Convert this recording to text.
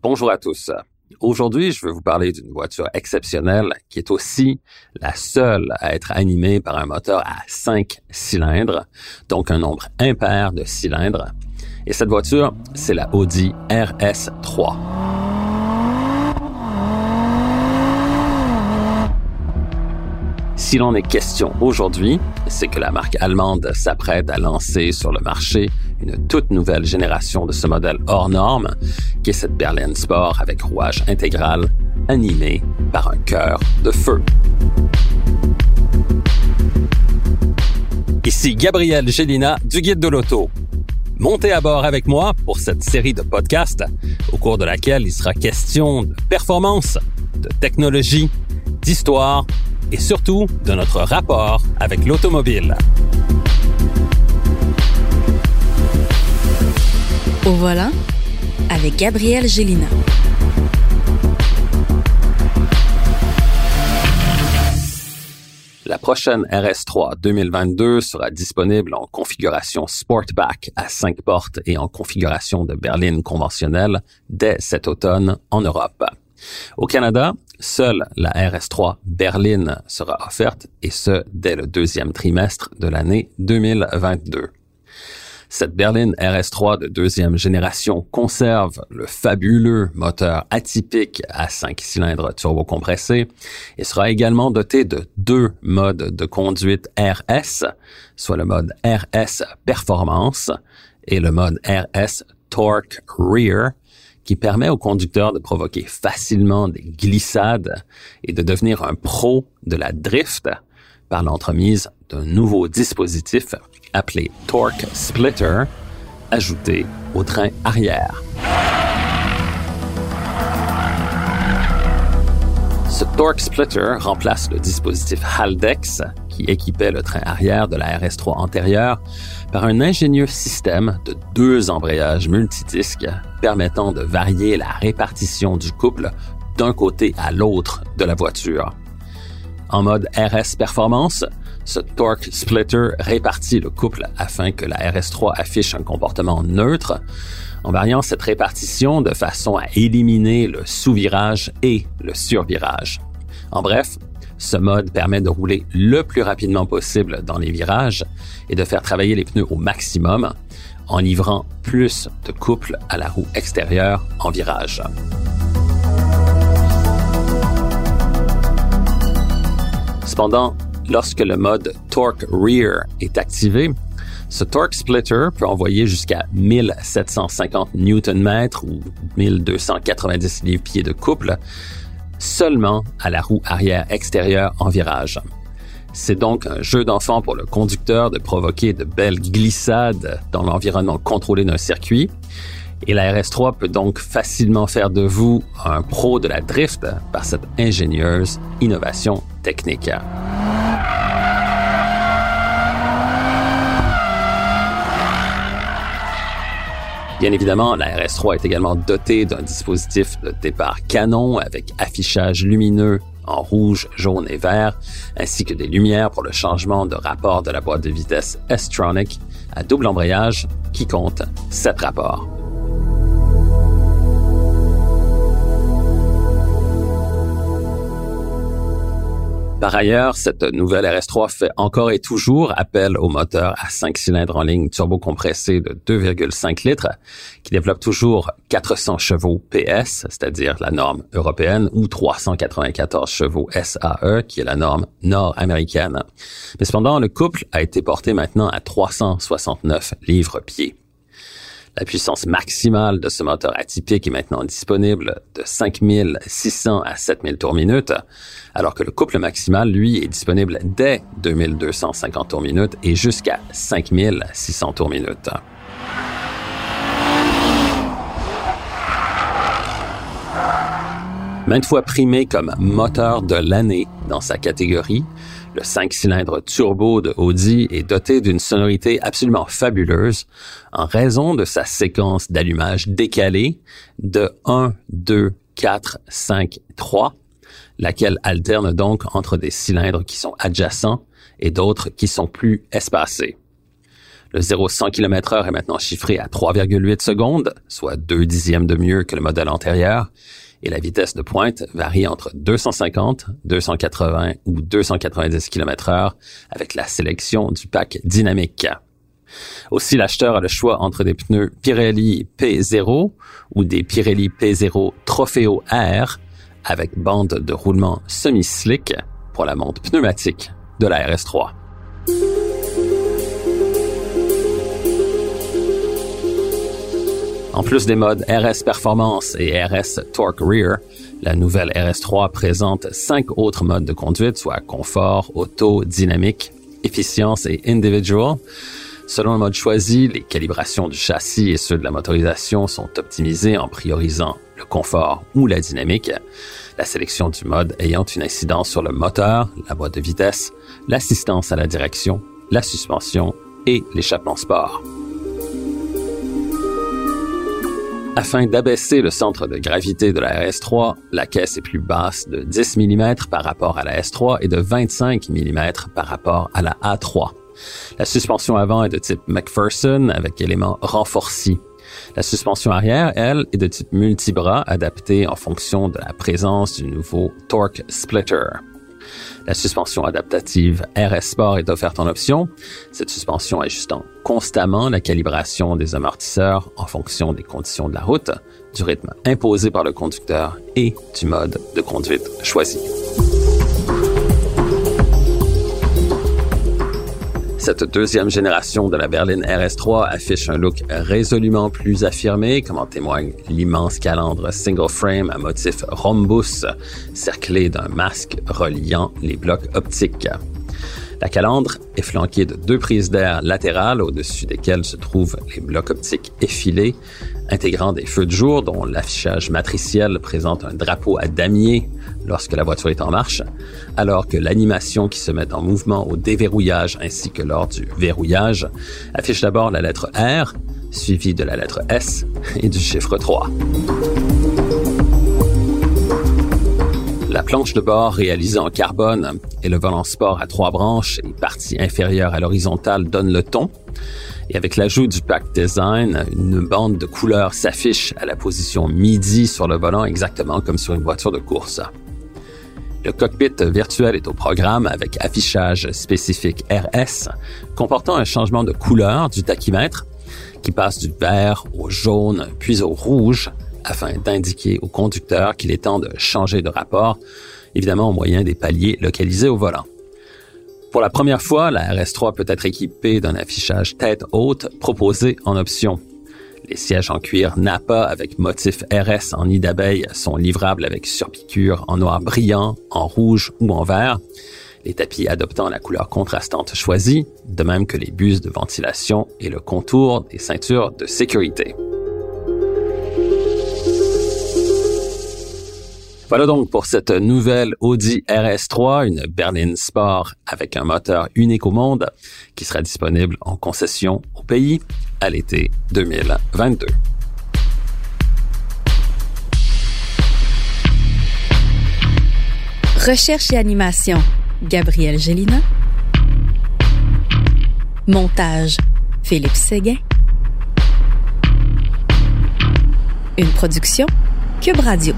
Bonjour à tous. Aujourd'hui, je veux vous parler d'une voiture exceptionnelle qui est aussi la seule à être animée par un moteur à 5 cylindres, donc un nombre impair de cylindres. Et cette voiture, c'est la Audi RS3. Si l'on est question aujourd'hui, c'est que la marque allemande s'apprête à lancer sur le marché une toute nouvelle génération de ce modèle hors norme, qui est cette berline sport avec rouage intégral animé par un cœur de feu. Ici Gabriel Gélina du Guide de l'Auto. Montez à bord avec moi pour cette série de podcasts au cours de laquelle il sera question de performance, de technologie, d'histoire et surtout de notre rapport avec l'automobile. Au voilà avec Gabriel Gélina. La prochaine RS3 2022 sera disponible en configuration Sportback à 5 portes et en configuration de berline conventionnelle dès cet automne en Europe. Au Canada, seule la RS3 berline sera offerte et ce dès le deuxième trimestre de l'année 2022. Cette berline RS3 de deuxième génération conserve le fabuleux moteur atypique à 5 cylindres turbocompressés et sera également dotée de deux modes de conduite RS, soit le mode RS Performance et le mode RS Torque Rear, qui permet au conducteur de provoquer facilement des glissades et de devenir un pro de la drift par l'entremise d'un nouveau dispositif appelé Torque Splitter ajouté au train arrière. Ce Torque Splitter remplace le dispositif Haldex qui équipait le train arrière de la RS3 antérieure par un ingénieux système de deux embrayages multidisques permettant de varier la répartition du couple d'un côté à l'autre de la voiture. En mode RS Performance, ce torque splitter répartit le couple afin que la RS3 affiche un comportement neutre, en variant cette répartition de façon à éliminer le sous-virage et le survirage. En bref, ce mode permet de rouler le plus rapidement possible dans les virages et de faire travailler les pneus au maximum en livrant plus de couple à la roue extérieure en virage. Cependant, lorsque le mode Torque Rear est activé, ce torque splitter peut envoyer jusqu'à 1750 Nm ou 1290 livres-pieds de couple seulement à la roue arrière extérieure en virage. C'est donc un jeu d'enfant pour le conducteur de provoquer de belles glissades dans l'environnement contrôlé d'un circuit. Et la RS3 peut donc facilement faire de vous un pro de la drift par cette ingénieuse innovation technique. Bien évidemment, la RS3 est également dotée d'un dispositif de départ canon avec affichage lumineux en rouge, jaune et vert, ainsi que des lumières pour le changement de rapport de la boîte de vitesse S-Tronic à double embrayage qui compte 7 rapports. Par ailleurs, cette nouvelle RS3 fait encore et toujours appel au moteur à 5 cylindres en ligne turbocompressé de 2,5 litres qui développe toujours 400 chevaux PS, c'est-à-dire la norme européenne, ou 394 chevaux SAE, qui est la norme nord-américaine. Mais cependant, le couple a été porté maintenant à 369 livres-pieds. La puissance maximale de ce moteur atypique est maintenant disponible de 5600 à 7000 tours minute, alors que le couple maximal, lui, est disponible dès 2250 tours minute et jusqu'à 5600 tours minute. Maintes fois primé comme moteur de l'année dans sa catégorie, le 5 cylindres turbo de Audi est doté d'une sonorité absolument fabuleuse en raison de sa séquence d'allumage décalée de 1, 2, 4, 5, 3, laquelle alterne donc entre des cylindres qui sont adjacents et d'autres qui sont plus espacés. Le 0-100 km heure est maintenant chiffré à 3,8 secondes, soit 2 dixièmes de mieux que le modèle antérieur, et la vitesse de pointe varie entre 250, 280 ou 290 km heure avec la sélection du pack dynamique. Aussi, l'acheteur a le choix entre des pneus Pirelli P0 ou des Pirelli P0 Trofeo R avec bande de roulement semi-slick pour la monte pneumatique de la RS3. En plus des modes RS Performance et RS Torque Rear, la nouvelle RS3 présente cinq autres modes de conduite, soit confort, auto, dynamique, efficience et individual. Selon le mode choisi, les calibrations du châssis et ceux de la motorisation sont optimisés en priorisant le confort ou la dynamique, la sélection du mode ayant une incidence sur le moteur, la boîte de vitesse, l'assistance à la direction, la suspension et l'échappement sport. Afin d'abaisser le centre de gravité de la S3, la caisse est plus basse de 10 mm par rapport à la S3 et de 25 mm par rapport à la A3. La suspension avant est de type McPherson avec éléments renforcis. La suspension arrière, elle, est de type multibras adaptée en fonction de la présence du nouveau torque splitter. La suspension adaptative RS Sport est offerte en option, cette suspension ajustant constamment la calibration des amortisseurs en fonction des conditions de la route, du rythme imposé par le conducteur et du mode de conduite choisi. Cette deuxième génération de la berline RS3 affiche un look résolument plus affirmé, comme en témoigne l'immense calandre single frame à motif rhombus, cerclé d'un masque reliant les blocs optiques. La calandre est flanquée de deux prises d'air latérales au-dessus desquelles se trouvent les blocs optiques effilés, intégrant des feux de jour dont l'affichage matriciel présente un drapeau à damier lorsque la voiture est en marche, alors que l'animation qui se met en mouvement au déverrouillage ainsi que lors du verrouillage affiche d'abord la lettre R, suivie de la lettre S et du chiffre 3. La planche de bord réalisée en carbone et le volant sport à trois branches et partie inférieure à l'horizontale donnent le ton. Et avec l'ajout du pack design, une bande de couleurs s'affiche à la position midi sur le volant exactement comme sur une voiture de course. Le cockpit virtuel est au programme avec affichage spécifique RS comportant un changement de couleur du tachymètre qui passe du vert au jaune puis au rouge afin d'indiquer au conducteur qu'il est temps de changer de rapport, évidemment au moyen des paliers localisés au volant. Pour la première fois, la RS3 peut être équipée d'un affichage tête haute proposé en option. Les sièges en cuir Napa avec motif RS en nid d'abeille sont livrables avec surpiqûre en noir brillant, en rouge ou en vert. Les tapis adoptant la couleur contrastante choisie, de même que les buses de ventilation et le contour des ceintures de sécurité. Voilà donc pour cette nouvelle Audi RS3, une berline sport avec un moteur unique au monde qui sera disponible en concession au pays à l'été 2022. Recherche et animation, Gabriel Gélina. Montage, Philippe Séguin. Une production, Cube Radio.